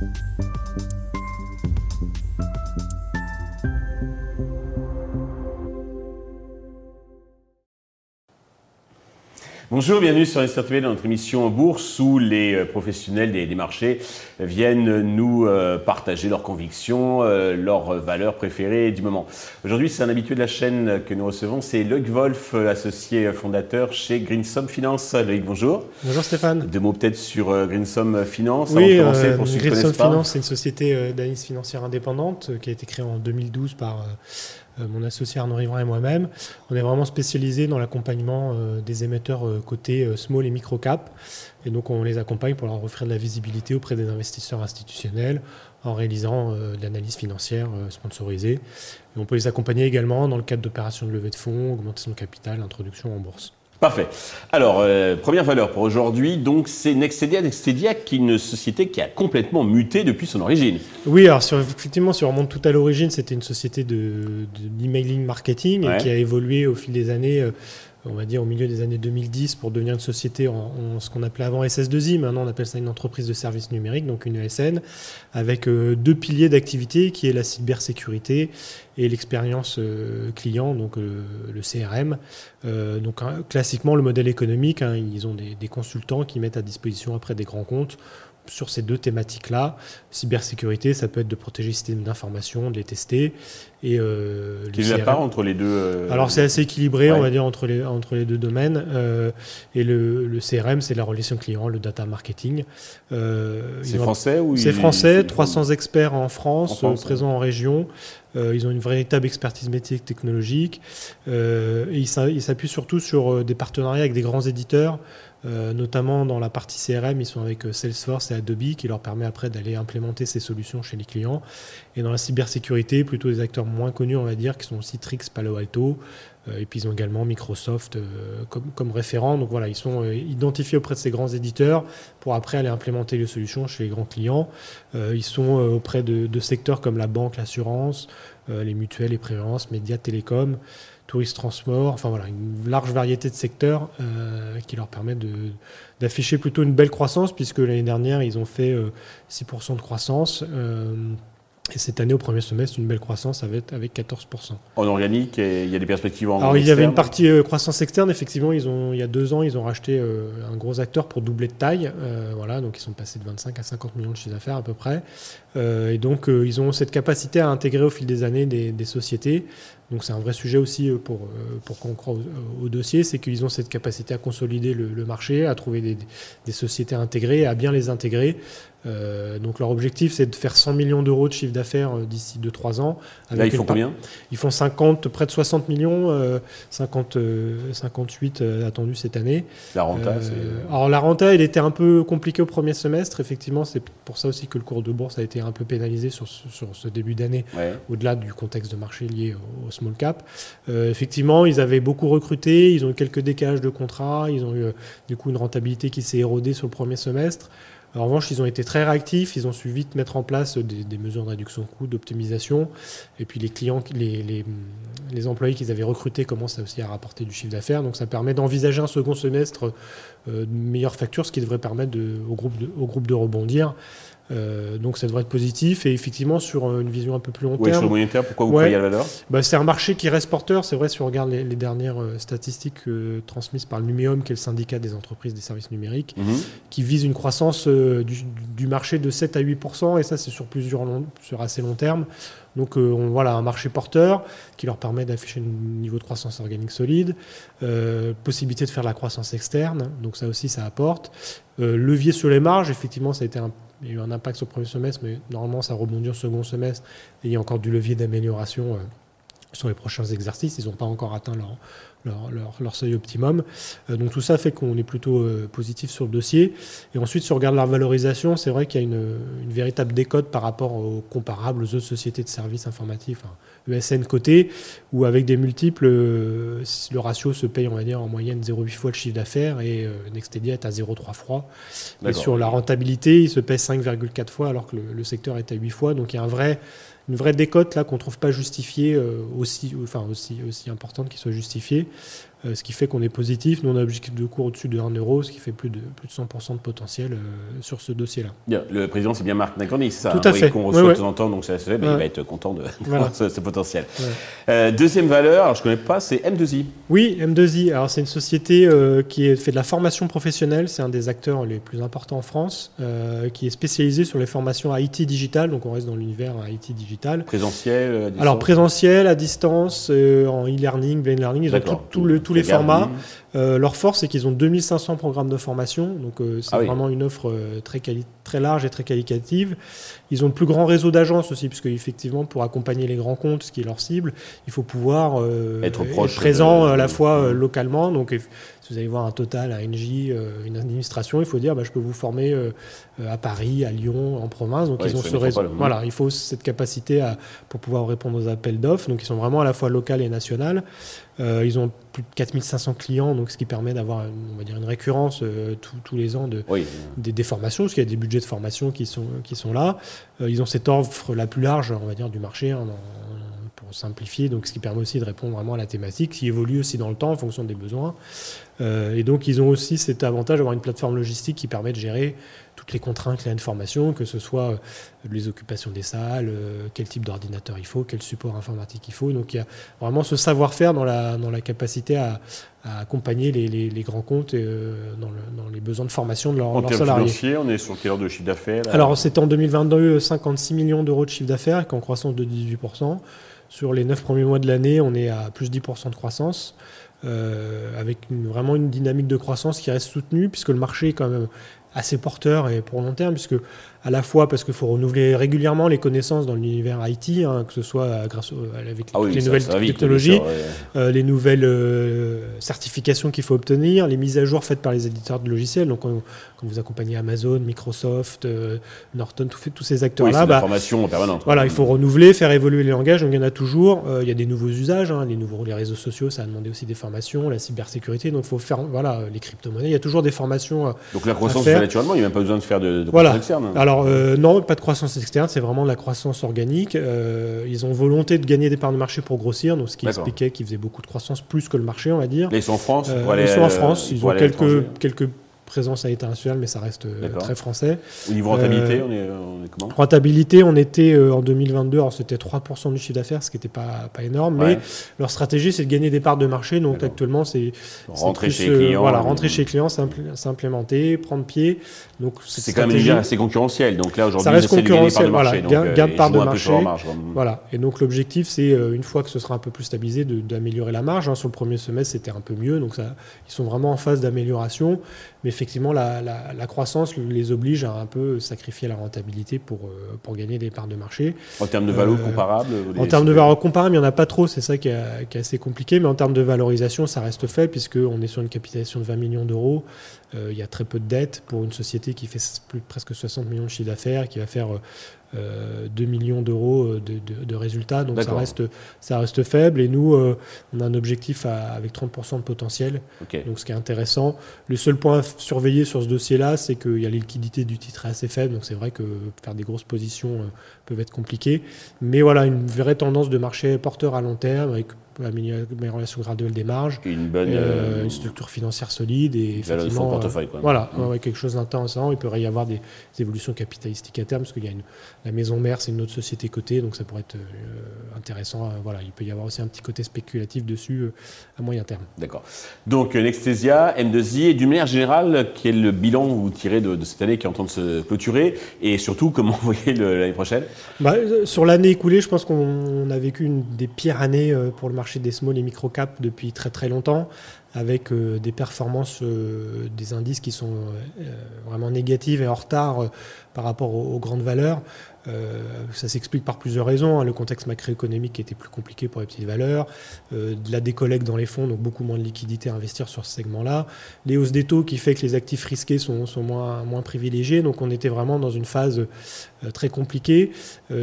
Bye. Bonjour, bienvenue sur Investor TV dans notre émission Bourse où les euh, professionnels des, marchés viennent nous euh, partager leurs convictions, euh, leurs valeurs préférées du moment. Aujourd'hui, c'est un habitué de la chaîne que nous recevons, c'est Loïc Wolf, associé fondateur chez Greensom Finance. Loïc, bonjour. Bonjour Stéphane. Deux mots peut-être sur Greensom Finance. Oui, Greensom Finance, c'est une société d'analyse financière indépendante qui a été créée en 2012 par euh, mon associé Arnaud Rivera et moi-même. On est vraiment spécialisé dans l'accompagnement euh, des émetteurs euh, côté small et micro cap. Et donc on les accompagne pour leur offrir de la visibilité auprès des investisseurs institutionnels en réalisant de l'analyse financière sponsorisée. On peut les accompagner également dans le cadre d'opérations de levée de fonds, augmentation de capital, introduction en bourse. Parfait. Alors, euh, première valeur pour aujourd'hui, donc c'est Nextedia. Nextedia qui est une société qui a complètement muté depuis son origine. Oui, alors effectivement, si on remonte tout à l'origine, c'était une société de, d'emailing marketing qui a évolué au fil des années. Euh, on va dire au milieu des années 2010 pour devenir une société en, ce qu'on appelait avant SS2I, maintenant on appelle ça une entreprise de services numériques, donc une ESN, avec euh, deux piliers d'activité qui est la cybersécurité et l'expérience euh, client, donc euh, le CRM. donc hein, classiquement le modèle économique, hein, ils ont des, des consultants qui mettent à disposition après des grands comptes sur ces deux thématiques-là. Cybersécurité, ça peut être de protéger les systèmes d'information, de les tester. Et euh, Quelle est la part entre les deux euh, Alors c'est assez équilibré, on va dire, entre les, entre les deux domaines. Euh, et le, le CRM, c'est la relation client, le data marketing. Euh, c'est français ou C'est français, 300 experts en France, en présents en région. ils ont une véritable expertise métier technologique. et ils s'appuient surtout sur des partenariats avec des grands éditeurs. Euh, notamment dans la partie CRM, ils sont avec euh, Salesforce et Adobe qui leur permet après d'aller implémenter ces solutions chez les clients. Et dans la cybersécurité, plutôt des acteurs moins connus, on va dire, qui sont Citrix, Palo Alto. Euh, et puis ils ont également Microsoft comme, comme, référent. Donc voilà, ils sont identifiés auprès de ces grands éditeurs pour après aller implémenter les solutions chez les grands clients. ils sont auprès de, de, secteurs comme la banque, l'assurance, les mutuelles, les prévoyances, médias, télécoms tourisme transport, enfin voilà, une large variété de secteurs euh, qui leur permettent d'afficher plutôt une belle croissance, puisque l'année dernière, ils ont fait 6% euh, de croissance. Euh, et cette année, au premier semestre, une belle croissance avec, avec 14%. En organique, il y a des perspectives en Alors, il y avait une partie euh, croissance externe. Effectivement, ils ont, il y a deux ans, ils ont racheté euh, un gros acteur pour doubler de taille. Euh, voilà, donc ils sont passés de 25 à 50 millions de chiffre d'affaires à peu près. et donc, ils ont cette capacité à intégrer au fil des années des, des sociétés. Donc, c'est un vrai sujet aussi pour, pour qu'on croit au, dossier. C'est qu'ils ont cette capacité à consolider le, le marché, à trouver des, des sociétés intégrées, à bien les intégrer. Euh, donc leur objectif, c'est de faire 100 millions d'euros de chiffre d'affaires euh, d'ici 2-3 ans. Là, ils font combien? Ils font 50, près de 60 millions, 50, 58 attendus cette année. La renta euh, Alors la renta, elle était un peu compliquée au premier semestre. Effectivement, c'est pour ça aussi que le cours de bourse a été un peu pénalisé sur ce, sur ce début d'année, au-delà du contexte de marché lié au, small cap. effectivement, ils avaient beaucoup recruté, ils ont eu quelques décalages de contrats, ils ont eu du coup une rentabilité qui s'est érodée sur le premier semestre. En revanche, ils ont été très réactifs, ils ont su vite mettre en place des, mesures de réduction de coûts, d'optimisation. Et puis les clients, les, employés qu'ils avaient recrutés commencent aussi à rapporter du chiffre d'affaires. Donc ça permet d'envisager un second semestre euh, de meilleure facture, ce qui devrait permettre au groupe de rebondir. Euh, donc ça devrait être positif. Et effectivement, sur euh, une vision un peu plus long terme. sur le moyen terme, pourquoi vous croyez à la valeur? bah, C'est un marché qui reste porteur. C'est vrai, si on regarde les, dernières euh, statistiques transmises par le Numéum, qui est le syndicat des entreprises des services numériques, mhm. qui vise une croissance du, marché de 7 à 8% Et ça, c'est sur plusieurs sur assez long terme. Donc on, voilà, un marché porteur qui leur permet d'afficher un niveau de croissance organique solide, possibilité de faire de la croissance externe, donc ça aussi ça apporte. levier sur les marges, effectivement ça a été un il y a eu un impact sur le premier semestre, mais normalement ça rebondit au second semestre. Il y a encore du levier d'amélioration euh, sur les prochains exercices. Ils n'ont pas encore atteint leur, leur, leur, seuil optimum. Euh, donc tout ça fait qu'on est plutôt euh, positif sur le dossier. Et ensuite, si on regarde la valorisation, c'est vrai qu'il y a une, une, véritable décote par rapport aux comparables, aux autres sociétés de services informatifs, hein, ESN côté, où avec des multiples, euh, le ratio se paye, on va dire, en moyenne 0,8 fois le chiffre d'affaires et Nextedia est à 0,3 fois. Et sur la rentabilité, il se paye 5,4 fois alors que le, le secteur est à 8 fois. Donc il y a un vrai une vraie décote là qu'on trouve pas justifiée euh, aussi, enfin aussi aussi importante qui soit justifiée. Euh, ce qui fait qu'on est positif. Nous, on a un objectif de cours au-dessus de 1 euro, ce qui fait plus de, plus de 100% de potentiel euh, sur ce dossier-là. Le président, c'est bien Marc Nacorny, c'est ça Tout à fait. Qu'on reçoit de temps en temps, donc ça se fait, il va être content de voilà. ce, ce, potentiel. Euh, deuxième valeur, alors je ne connais pas, c'est M2I. Oui, M2I. Alors, c'est une société qui fait de la formation professionnelle. C'est un des acteurs les plus importants en France, qui est spécialisé sur les formations IT digital. Donc, on reste dans l'univers IT digital. Présentiel Alors, présentiel, à distance, en e-learning, blend learning. Ils ont tout, tout le, tous les formats. Euh, leur force, c'est qu'ils ont 2500 programmes de formation, donc euh, c'est ah vraiment une offre euh, très, très large et très qualitative. Ils ont le plus grand réseau d'agences aussi, puisque effectivement, pour accompagner les grands comptes, ce qui est leur cible, il faut pouvoir être, présent à la fois localement. Donc, vous allez voir un Total, un NJ, une administration, il faut dire, bah, je peux vous former à Paris, à Lyon, en province. Donc, ils ont ce réseau. Voilà, il faut cette capacité à, pour pouvoir répondre aux appels d'offres. Donc, ils sont vraiment à la fois local et national. Euh, ils ont plus de 4500 clients, donc ce qui permet d'avoir on va dire une récurrence euh, tous les ans de, des, formations, parce qu'il y a des budgets de formation qui sont, qui sont là. Euh, ils ont cette offre la plus large, on va dire, du marché, hein, simplifier, donc ce qui permet aussi de répondre vraiment à la thématique, qui évolue aussi dans le temps en fonction des besoins. et donc ils ont aussi cet avantage d'avoir une plateforme logistique qui permet de gérer toutes les contraintes une formation, que ce soit euh, les occupations des salles, euh, quel type d'ordinateur il faut, quel support informatique il faut. Donc il y a vraiment ce savoir-faire dans la, dans la capacité à, accompagner les, les, grands comptes euh, dans, dans, les besoins de formation de, leur, en leurs salariés. Financier, on est sur quelle heure de chiffre d'affaires Alors c'était en 2022 56 millions d'euros de chiffre d'affaires, en croissance de 18%. Sur les 9 premiers mois de l'année, on est à plus 10% de croissance. avec vraiment une dynamique de croissance qui reste soutenue, puisque le marché est quand même assez porteur et pour long terme, puisque à la fois parce qu'il faut renouveler régulièrement les connaissances dans l'univers IT, hein, que ce soit grâce avec ah les nouvelles technologies, euh, les nouvelles euh, certifications qu'il faut obtenir, les mises à jour faites par les éditeurs de logiciels. Donc, quand, vous accompagnez Amazon, Microsoft, euh, Norton, tous ces acteurs-là, oui, bah, formation permanente. Voilà, il faut renouveler, faire évoluer les langages. Donc, il y en a toujours. il y a des nouveaux usages, hein, les nouveaux, les réseaux sociaux, ça a demandé aussi des formations, la cybersécurité. Donc, il faut faire, voilà, les crypto-monnaies. Il y a toujours des formations. donc, la croissance naturellement, il n'y a même pas besoin de faire de, de voilà. externe. Alors, euh, non, pas de croissance externe, c'est vraiment de la croissance organique. Euh, ils ont volonté de gagner des parts de marché pour grossir, donc ce qui expliquait qu'ils faisaient beaucoup de croissance plus que le marché, on va dire. ils sont en France euh, Ils sont en France, ils ont quelques, quelques présence à l'international, mais ça reste euh, très français. Au niveau rentabilité, on, est, on, est, comment? Rentabilité, on était euh, en 2022, alors c'était 3% du chiffre d'affaires, ce qui n'était pas, pas énorme, mais leur stratégie, c'est de gagner des parts de marché. Donc actuellement, c'est rentrer chez les clients. Euh, voilà, rentrer chez les clients, s'implémenter, prendre pied. Donc c'est quand même déjà assez concurrentiel. Donc là aujourd'hui, ça reste concurrentiel. Voilà, gain, de part de marché. Voilà. Et donc l'objectif, c'est une fois que ce sera un peu plus stabilisé, d'améliorer la marge. Hein. Sur le premier semestre, c'était un peu mieux. Donc ça, ils sont vraiment en phase d'amélioration. Mais effectivement, la, croissance les oblige à un peu sacrifier la rentabilité pour, euh, pour gagner des parts de marché. En termes de valeur euh, comparable En termes de valeur comparable, il n'y en a pas trop, c'est ça qui est, assez compliqué. Mais en termes de valorisation, ça reste faible, puisqu'on est sur une capitalisation de 20 millions d'euros. Euh, il y a très peu de dettes pour une société qui fait plus, presque 60 millions de chiffre d'affaires, qui va faire 2 euh, millions d'euros euh, de, résultats, donc ça reste, ça reste faible. Et nous, euh, on a un objectif avec 30% de potentiel, donc ce qui est intéressant. Le seul point à surveiller sur ce dossier-là, c'est qu'il y a les liquidités du titre assez faibles, donc c'est vrai que faire des grosses positions peuvent être compliquées. Mais voilà, une vraie tendance de marché porteur à long terme, avec la relation graduelle des marges, une bonne euh, une structure financière solide et effectivement, euh, portefeuille, quoi. voilà, mmh. quelque chose d'intéressant. Il pourrait y avoir des, évolutions capitalistiques à terme parce qu'il y a une, la maison mère, c'est une autre société cotée, donc ça pourrait être euh, intéressant. voilà, il peut y avoir aussi un petit côté spéculatif dessus à moyen terme. D'accord. Donc Nextesia, M2I, et d'une manière générale, quel est le bilan que vous tirez de, cette année qui est en train de se clôturer et surtout comment vous voyez l'année prochaine? Bah, Sur l'année écoulée, je pense qu'on a vécu une des pires années pour le marché des small et micro caps depuis très très longtemps, avec euh, des performances euh, des indices qui sont euh, vraiment négatives et en retard par rapport aux, grandes valeurs. Ça s'explique par plusieurs raisons. Hein. Le contexte macroéconomique était plus compliqué pour les petites valeurs, de la décollecte dans les fonds, donc beaucoup moins de liquidités à investir sur ce segment-là, les hausses des taux qui fait que les actifs risqués sont, sont moins, moins privilégiés. Donc on était vraiment dans une phase très compliqué.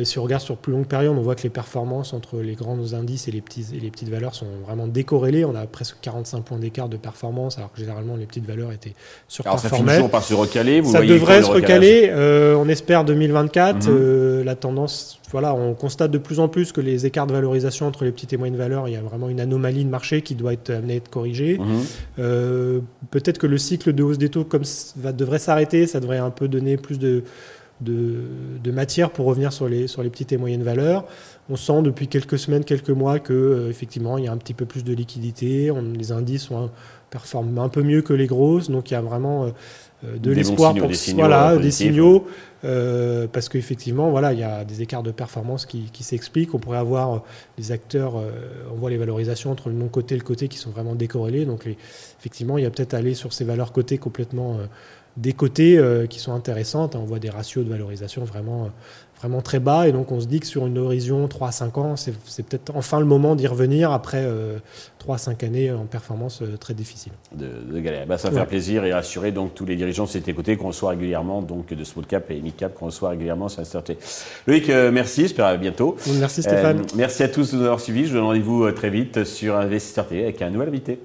si on regarde sur plus longue période, on voit que les performances entre les grands indices et les, petits, et les petites valeurs sont vraiment décorrélées. On a presque 45 points d'écart de performance, alors que généralement les petites valeurs étaient surperformées. Alors ça toujours par se recaler Ça devrait se recaler. on espère 2024. La tendance, voilà, on constate de plus en plus que les écarts de valorisation entre les petites et moyennes valeurs, il y a vraiment une anomalie de marché qui doit être amenée à être corrigée. Mhm. Peut-être que le cycle de hausse des taux comme va, devrait s'arrêter, ça devrait un peu donner plus de, de, matière pour revenir sur les, sur les petites et moyennes valeurs. On sent depuis quelques semaines, quelques mois que euh, effectivement il y a un petit peu plus de liquidité, les indices sont, performent un peu mieux que les grosses, donc il y a vraiment euh, euh, de l'espoir pour des signaux, voilà, des signaux parce qu'effectivement voilà il y a des écarts de performance qui, qui s'expliquent. On pourrait avoir des acteurs, on voit les valorisations entre le non côté et le côté qui sont vraiment décorrélés. Donc les, effectivement il y a peut-être aller sur ces valeurs cotées complètement des côtés euh, qui sont intéressantes. On voit des ratios de valorisation vraiment, euh, vraiment très bas. Et donc, on se dit que sur une horizon 3 à 5 ans, c'est peut-être enfin le moment d'y revenir après 3 à 5 années en performance euh, très difficile. De, galère. Bah, ça fait plaisir et rassurer donc tous les dirigeants de cet côté qu'on reçoit régulièrement, donc de small cap et mid cap qu'on reçoit régulièrement sur T. Loïc, merci. J'espère à bientôt. Merci Stéphane. merci à tous de nous avoir suivis. Je vous donne rendez-vous très vite sur Investir avec un nouvel invité.